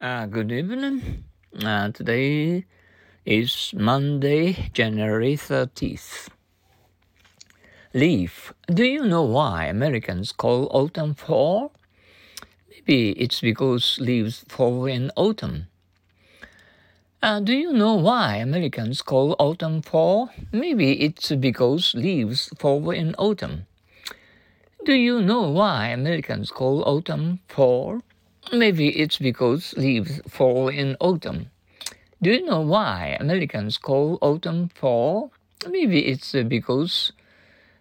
Uh, good evening. Uh, today is Monday, January 30th. Leaf. Do you know why Americans call autumn fall? Maybe it's because leaves fall in autumn. Uh, do you know why Americans call autumn fall? Maybe it's because leaves fall in autumn. Do you know why Americans call autumn fall? Maybe it's because leaves fall in autumn. Do you know why Americans call autumn fall? Maybe it's because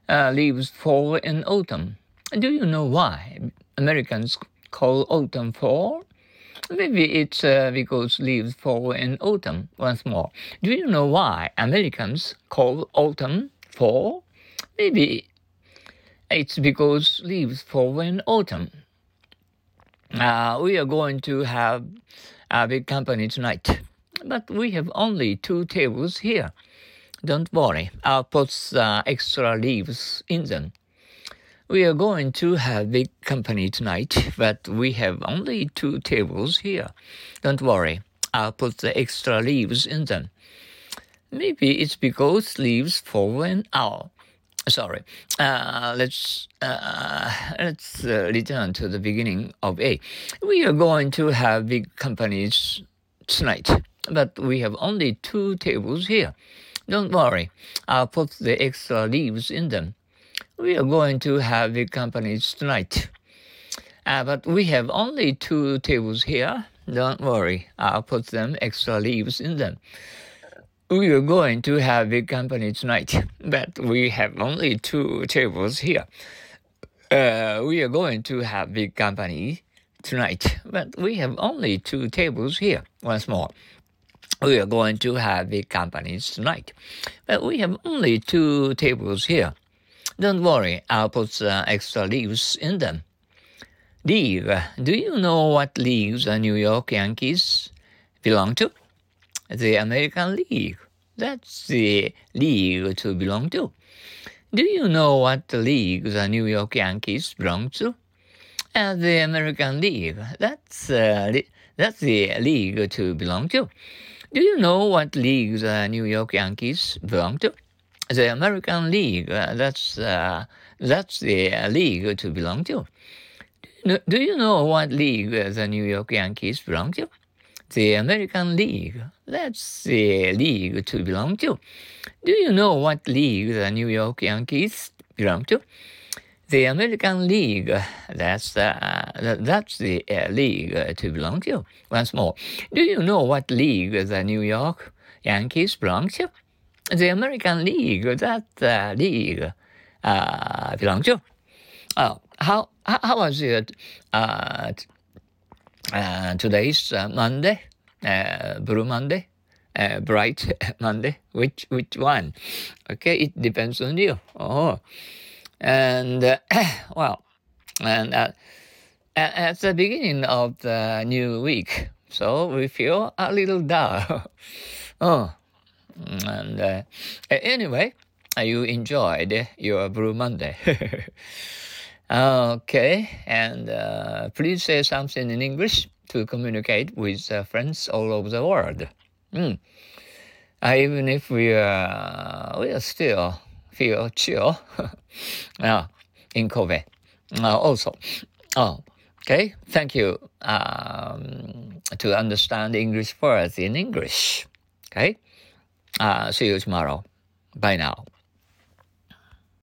uh, leaves fall in autumn. Do you know why Americans call autumn fall? Maybe it's uh, because leaves fall in autumn. Once more, do you know why Americans call autumn fall? Maybe it's because leaves fall in autumn. Uh, we are going to have a big company tonight, but we have only two tables here. Don't worry, I'll put uh, extra leaves in them. We are going to have big company tonight, but we have only two tables here. Don't worry, I'll put the extra leaves in them. Maybe it's because leaves fall in out sorry. Uh, let's uh, let's uh, return to the beginning of A. We are going to have big companies tonight, but we have only two tables here. Don't worry, I'll put the extra leaves in them. We are going to have big companies tonight, uh, but we have only two tables here. Don't worry, I'll put them extra leaves in them we are going to have big company tonight, but we have only two tables here. Uh, we are going to have big company tonight, but we have only two tables here. Once more. We are going to have big companies tonight, but we have only two tables here. Don't worry, I'll put uh, extra leaves in them. League. Do you know what leagues the New York Yankees belong to? The American League. That's the league to belong to. Do you know what league the New York Yankees belong to? Uh, the American League. That's uh, that's the league to belong to. Do you know what league the New York Yankees belong to? The American League. Uh, that's uh, that's the league to belong to. Do you know what league the New York Yankees belong to? The American League. That's the league to belong to. Do you know what league the New York Yankees belong to? The American League. That's uh, that's the uh, league to belong to. Once more, do you know what league the New York Yankees belong to? The American League. That uh, league uh, belong to. Oh, how how was it? Uh, uh, today's uh, Monday, uh, Blue Monday, uh, Bright Monday. Which which one? Okay, it depends on you. Oh, and uh, well, and uh, at the beginning of the new week, so we feel a little dull. oh, and anyway, you enjoyed your Blue Monday. Okay, and uh, please say something in English to communicate with uh, friends all over the world. Mm. Uh, even if we are, we are still feel chill uh, in Kobe. Uh, also, oh, okay, thank you um, to understand English words in English. Okay, uh, see you tomorrow. Bye now.